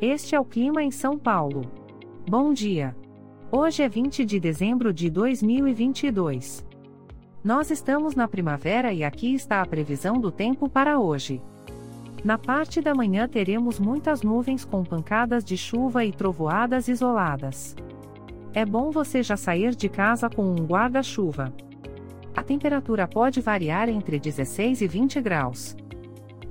Este é o clima em São Paulo. Bom dia. Hoje é 20 de dezembro de 2022. Nós estamos na primavera e aqui está a previsão do tempo para hoje. Na parte da manhã teremos muitas nuvens com pancadas de chuva e trovoadas isoladas. É bom você já sair de casa com um guarda-chuva. A temperatura pode variar entre 16 e 20 graus.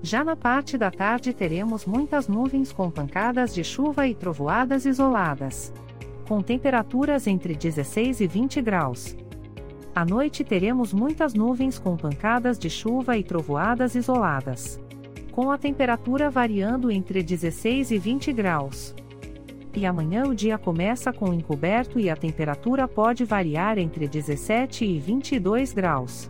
Já na parte da tarde teremos muitas nuvens com pancadas de chuva e trovoadas isoladas. Com temperaturas entre 16 e 20 graus. À noite teremos muitas nuvens com pancadas de chuva e trovoadas isoladas. Com a temperatura variando entre 16 e 20 graus. E amanhã o dia começa com encoberto e a temperatura pode variar entre 17 e 22 graus.